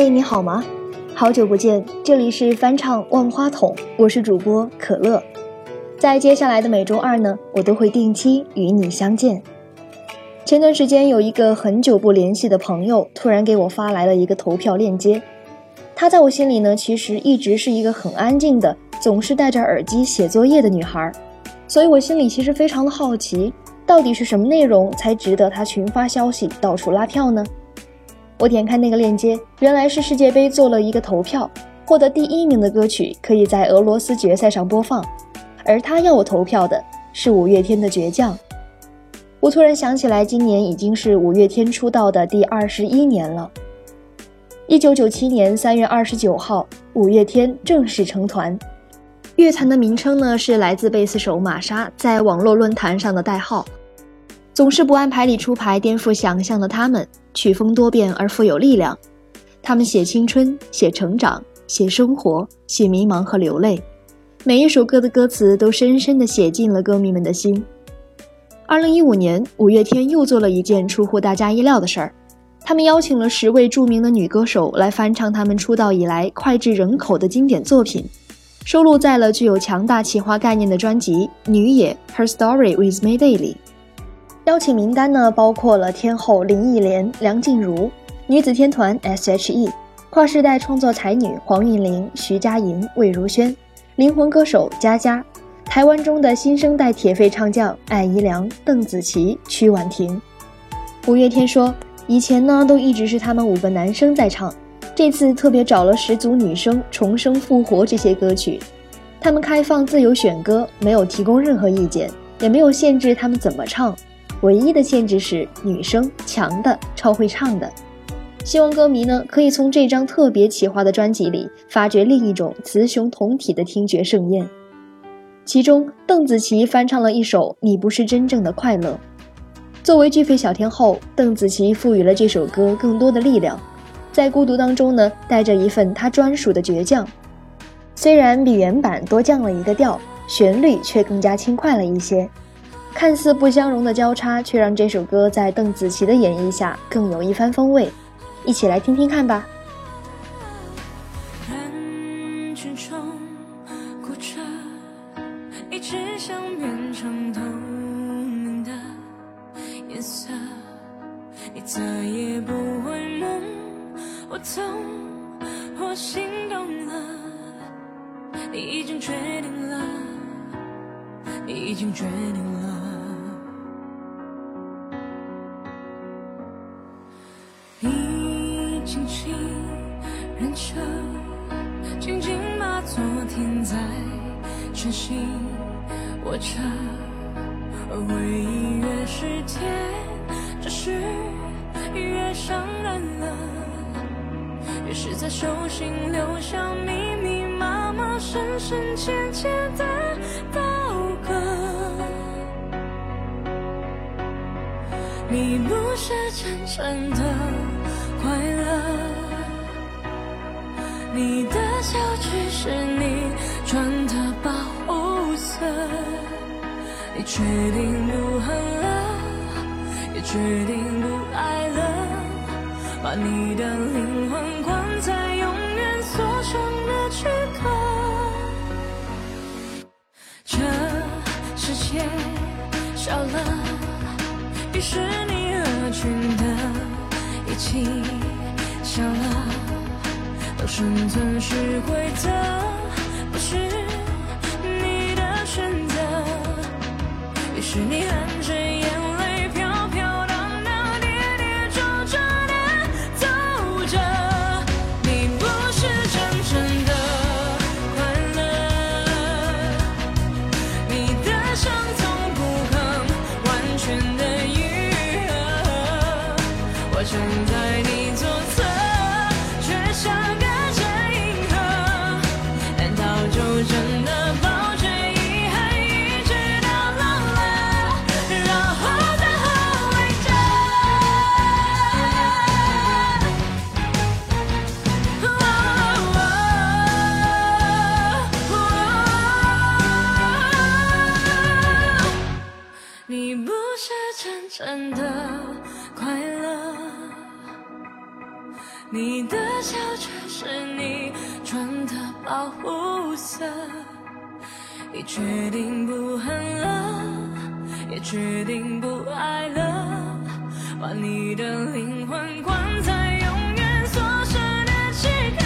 喂，你好吗？好久不见，这里是翻唱万花筒，我是主播可乐。在接下来的每周二呢，我都会定期与你相见。前段时间有一个很久不联系的朋友，突然给我发来了一个投票链接。她在我心里呢，其实一直是一个很安静的，总是戴着耳机写作业的女孩，所以我心里其实非常的好奇，到底是什么内容才值得她群发消息到处拉票呢？我点开那个链接，原来是世界杯做了一个投票，获得第一名的歌曲可以在俄罗斯决赛上播放，而他要我投票的是五月天的《倔强》。我突然想起来，今年已经是五月天出道的第二十一年了。一九九七年三月二十九号，五月天正式成团。乐团的名称呢，是来自贝斯手玛莎在网络论坛上的代号。总是不按牌理出牌、颠覆想象的他们，曲风多变而富有力量。他们写青春，写成长，写生活，写迷茫和流泪。每一首歌的歌词都深深地写进了歌迷们的心。二零一五年，五月天又做了一件出乎大家意料的事儿，他们邀请了十位著名的女歌手来翻唱他们出道以来脍炙人口的经典作品，收录在了具有强大企划概念的专辑《女野 Her Story with Mayday》里。邀请名单呢，包括了天后林忆莲、梁静茹，女子天团 S.H.E，跨世代创作才女黄韵玲、徐佳莹、魏如萱，灵魂歌手佳佳，台湾中的新生代铁肺唱将艾怡良、邓紫棋、曲婉婷。五月天说，以前呢都一直是他们五个男生在唱，这次特别找了十组女生重生复活这些歌曲，他们开放自由选歌，没有提供任何意见，也没有限制他们怎么唱。唯一的限制是女生强的超会唱的，希望歌迷呢可以从这张特别企划的专辑里发掘另一种雌雄同体的听觉盛宴。其中，邓紫棋翻唱了一首《你不是真正的快乐》。作为巨肺小天后，邓紫棋赋予了这首歌更多的力量，在孤独当中呢，带着一份她专属的倔强。虽然比原版多降了一个调，旋律却更加轻快了一些。看似不相容的交叉，却让这首歌在邓紫棋的演绎下更有一番风味。一起来听听看吧。人群中鼓着一直想变成透明的颜色，你再也不会梦，我懂，我心动了，你已经决定了，你已经决定了。心握着，而回忆越是甜，只是越伤人了，越是在手心留下密密麻麻、深深浅浅的刀割。你不是真正的快乐，你的笑只是你决定不恨了，也决定不爱了，把你的灵魂关在永远锁上的躯壳。这世界少了。于是你合群的一起笑了，都生存是规则，是你决定不恨了，也决定不爱了，把你的灵魂关在永远锁死的躯壳。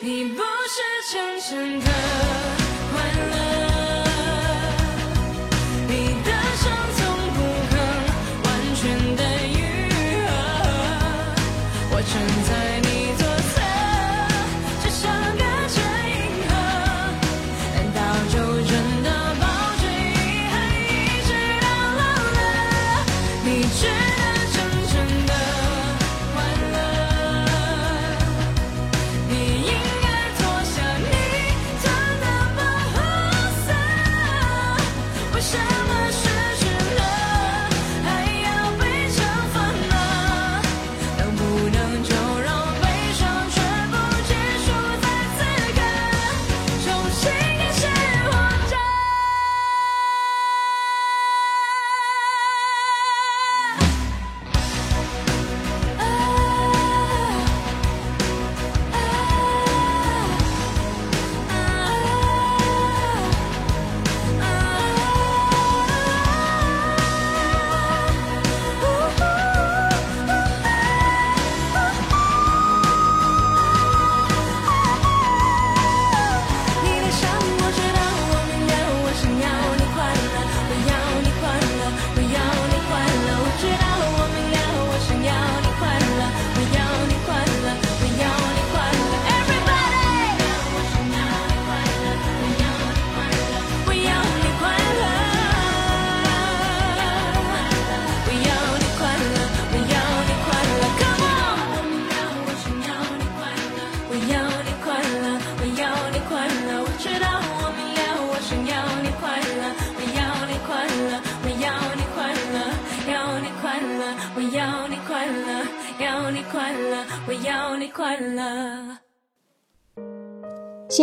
你不是真正的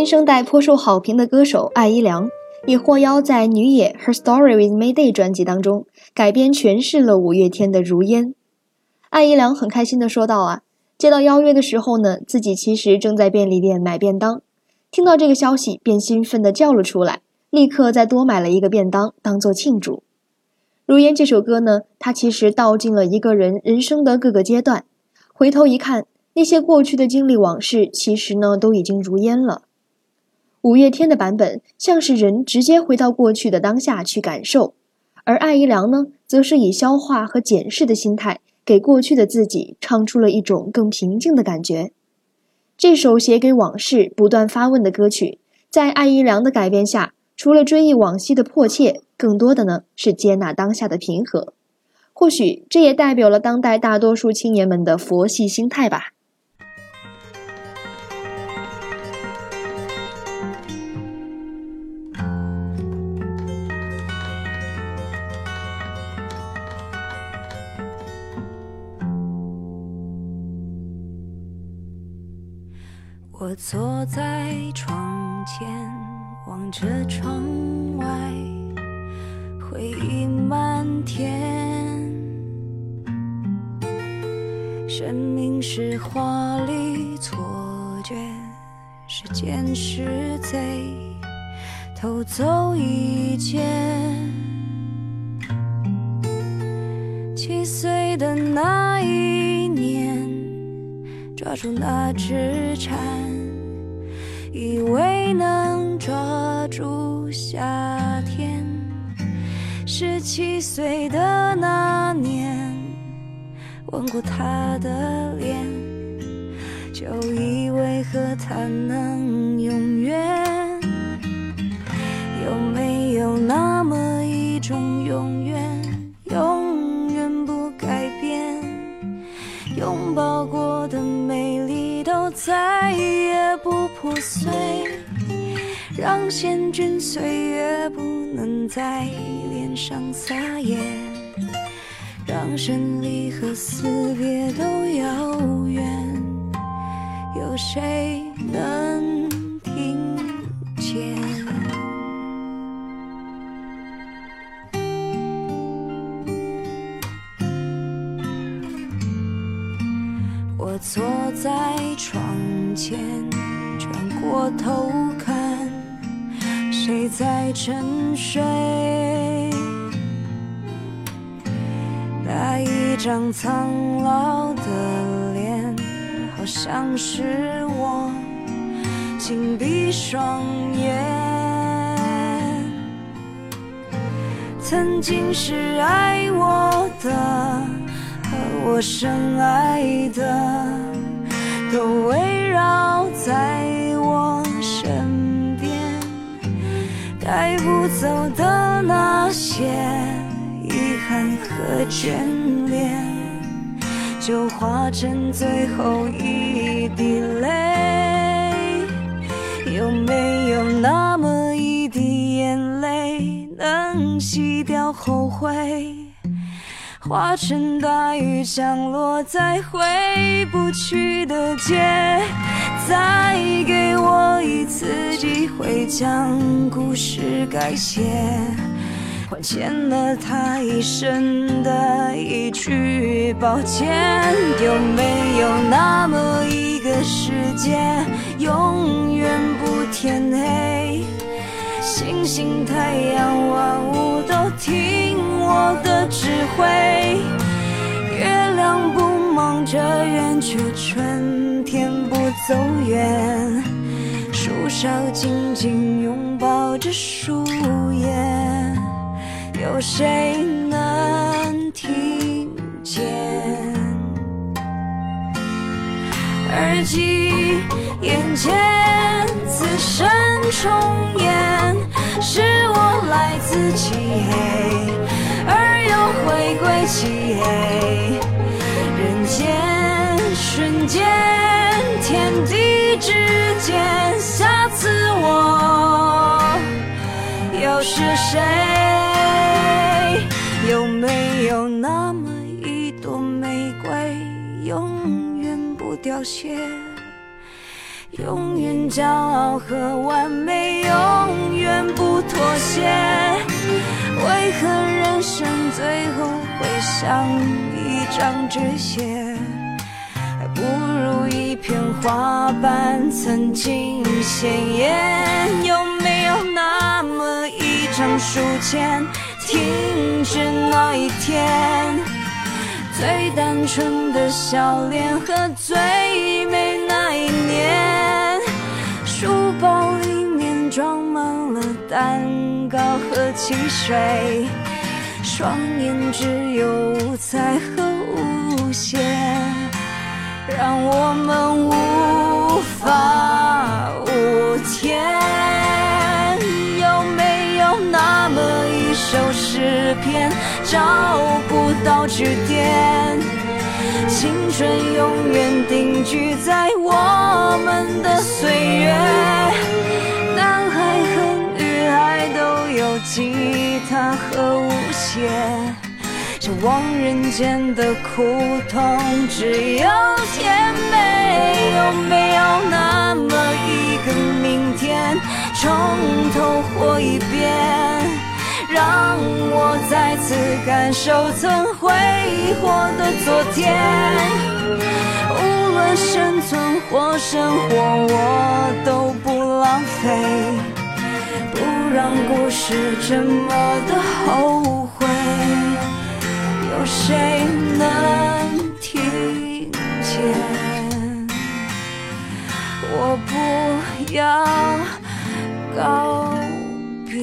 新生代颇受好评的歌手艾怡良，已获邀在《女野 Her Story with Mayday》专辑当中改编诠释了五月天的《如烟》。艾怡良很开心地说道：“啊，接到邀约的时候呢，自己其实正在便利店买便当，听到这个消息便兴奋地叫了出来，立刻再多买了一个便当当做庆祝。”《如烟》这首歌呢，它其实道尽了一个人人生的各个阶段，回头一看，那些过去的经历往事，其实呢都已经如烟了。五月天的版本像是人直接回到过去的当下去感受，而艾怡良呢，则是以消化和检视的心态，给过去的自己唱出了一种更平静的感觉。这首写给往事不断发问的歌曲，在艾怡良的改编下，除了追忆往昔的迫切，更多的呢是接纳当下的平和。或许这也代表了当代大多数青年们的佛系心态吧。我坐在窗前，望着窗外，回忆漫天。生命是华丽错觉，时间是贼，偷走一切。住那只蝉，以为能抓住夏天。十七岁的那年，吻过她的脸，就以为和她能永远。碎，让险峻岁月不能在脸上撒野，让生离和死别都遥远，有谁能听见？我坐在窗前，我偷看，谁在沉睡？那一张苍老的脸，好像是我紧闭双眼。曾经是爱我的和我深爱的，都围绕在带不走的那些遗憾和眷恋，就化成最后一滴泪。有没有那么一滴眼泪？能洗掉后悔，化成大雨降落在回不去的街。再给我一次机会，将故事改写，还欠了他一生的一句抱歉。有没有那么一个世界，永远不天黑？星星、太阳、万物我的指挥。月亮不忙着圆，却春天不走远。树梢紧紧拥抱着树叶，有谁能听见？耳机眼前。此生重演，是我来自漆黑，回归漆黑。人间瞬间，天地之间，下次我又是谁？有没有那么一朵玫瑰，永远不凋谢？永远骄傲和完美，永远不妥协。为何人生最后会像一张纸屑？还不如一片花瓣曾经鲜艳。有没有那么一张书签，停止那一天？最单纯的笑脸和最美那一年，书包里面装满了蛋糕和汽水，双眼只有五彩和无限，让我们无法无天。有没有那么一首诗篇，找不到句点。青春永远定居在我们的岁月，吉他和舞鞋，这望人间的苦痛只有甜美。有没有那么一个明天？从头活一遍，让我再次感受曾挥霍的昨天。无论生存或生活，我都不浪费，让故事这么的后悔。有谁能听见？我不要。告别。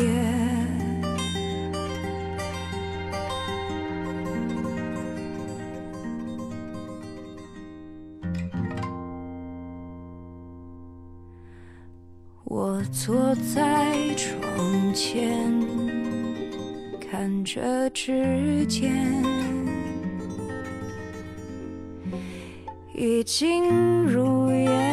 我坐在床从前，看着指尖，已经如烟。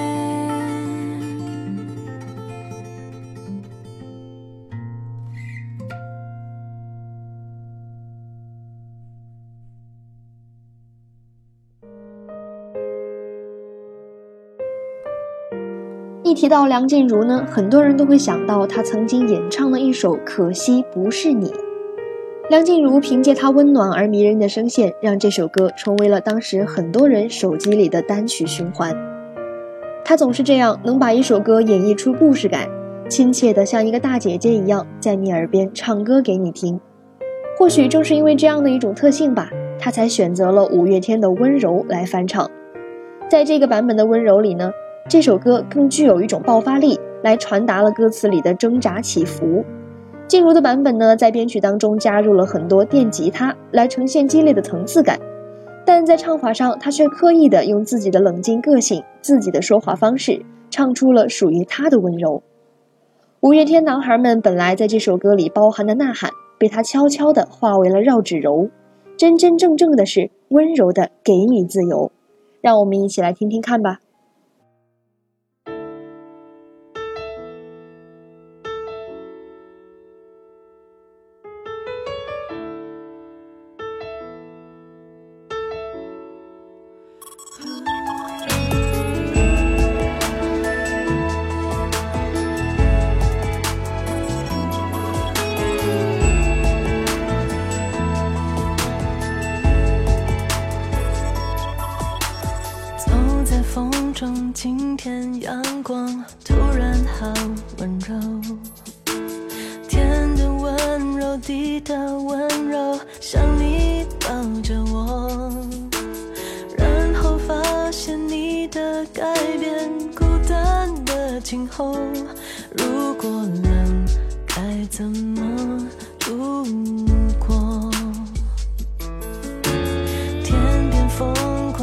提到梁静茹呢，很多人都会想到她曾经演唱的一首《可惜不是你》。梁静茹凭借她温暖而迷人的声线，让这首歌成为了当时很多人手机里的单曲循环。她总是这样，能把一首歌演绎出故事感，亲切的像一个大姐姐一样，在你耳边唱歌给你听。或许正是因为这样的一种特性吧，她才选择了五月天的《温柔》来翻唱。在这个版本的《温柔》里呢，这首歌更具有一种爆发力，来传达了歌词里的挣扎起伏。静茹的版本呢，在编曲当中加入了很多电吉他，来呈现激烈的层次感，但在唱法上，她却刻意的用自己的冷静个性、自己的说话方式，唱出了属于她的温柔。五月天男孩们本来在这首歌里包含的呐喊，被他悄悄的化为了绕指柔，真真正正的是温柔的给你自由。让我们一起来听听看吧。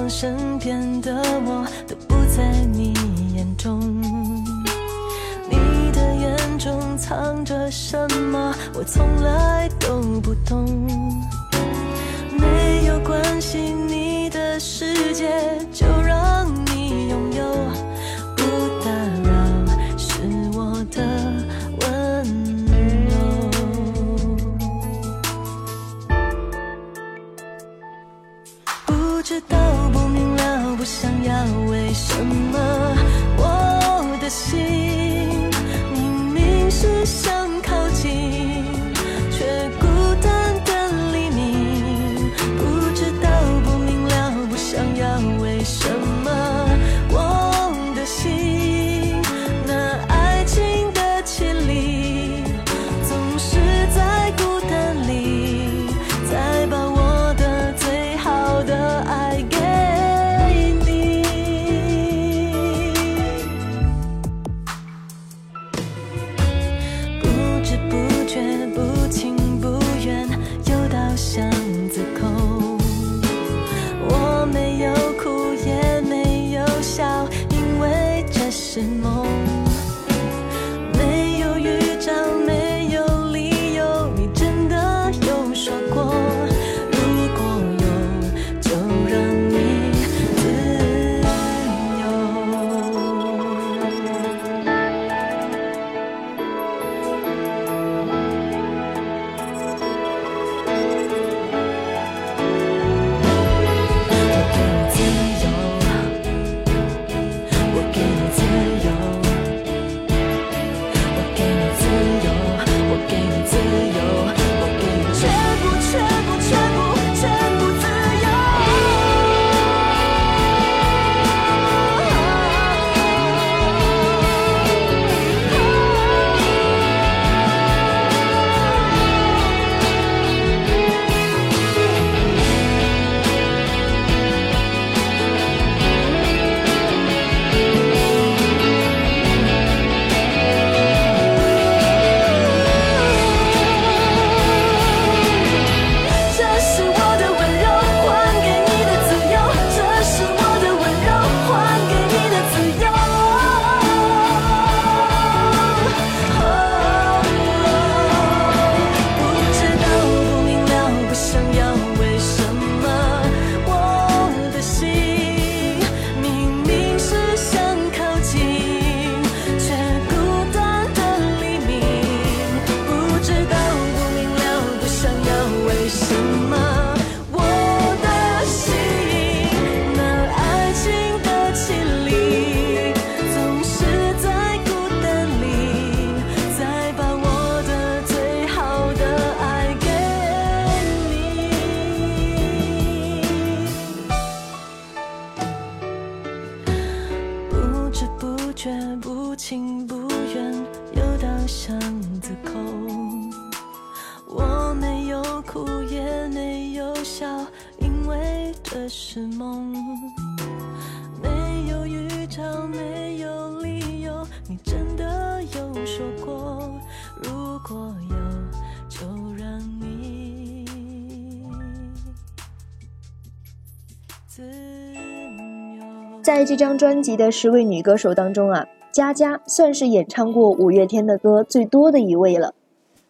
身边的我都不。在你眼中，你的眼中藏着什么？我从来都不懂。没有关系，你的世界在这张专辑的十位女歌手当中啊，佳佳算是演唱过五月天的歌最多的一位了。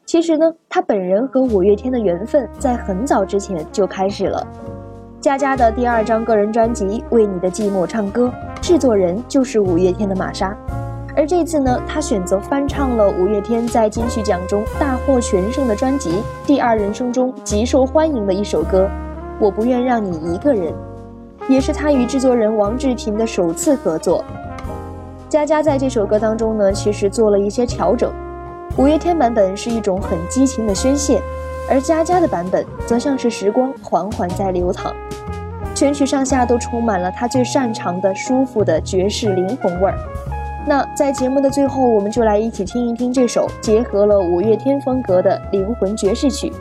其实呢，她本人和五月天的缘分在很早之前就开始了。佳佳的第二张个人专辑《为你的寂寞唱歌》，制作人就是五月天的玛莎。而这次呢，她选择翻唱了五月天在金曲奖中大获全胜的专辑《第二人生》中极受欢迎的一首歌《我不愿让你一个人》，也是他与制作人王志平的首次合作。佳佳在这首歌当中呢，其实做了一些调整。五月天版本是一种很激情的宣泄，而佳佳的版本则像是时光缓缓在流淌。全曲上下都充满了他最擅长的舒服的爵士灵魂味儿。那在节目的最后，我们就来一起听一听这首结合了五月天风格的灵魂爵士曲。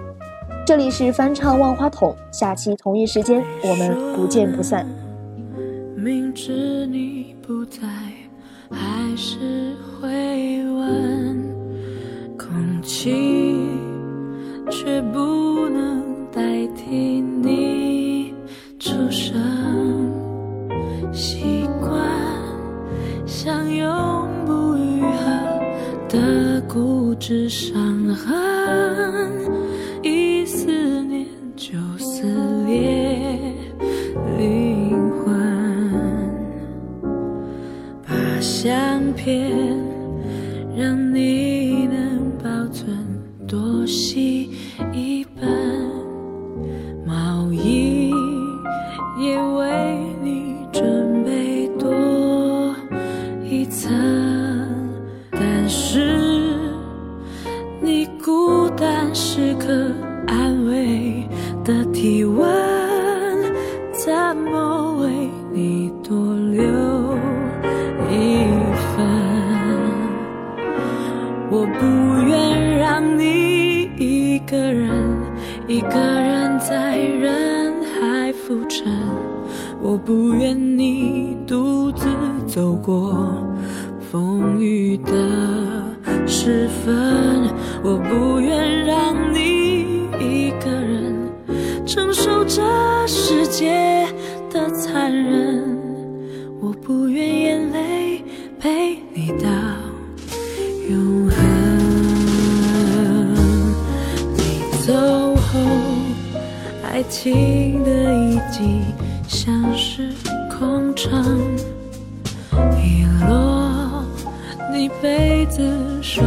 这里是翻唱万花筒，下期同一时间我们不见不散。明知你不在，还是会问，空气却不体温，怎么为你多留一份？我不愿让你一个人，一个人在人海浮沉。我不愿你独自走过风雨的时分，我不愿让你受这世界的残忍，我不愿眼泪陪你到永恒。你走后，爱情的遗迹。像是空城，遗落你被子、手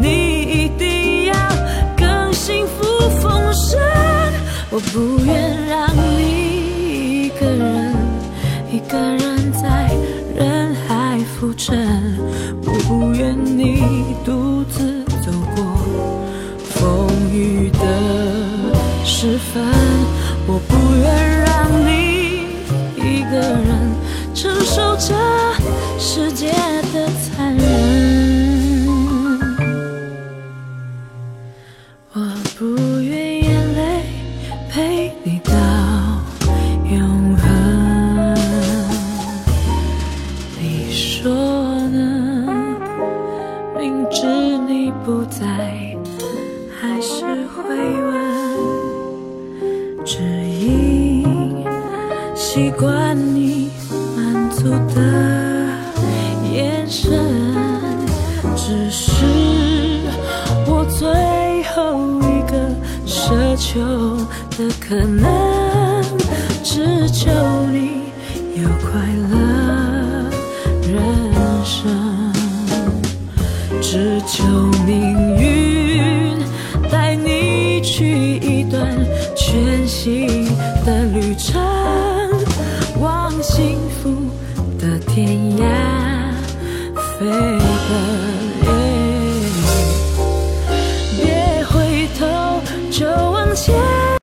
你一定要更幸福丰盛。我不愿让你一个人，一个人在人海浮沉，我不愿你独自走过。风雨的时分，我不愿让你一个人承受这世界是会问，只因习惯你满足的眼神，只是我最后一个奢求的可能。只求你有快乐人生，只求命的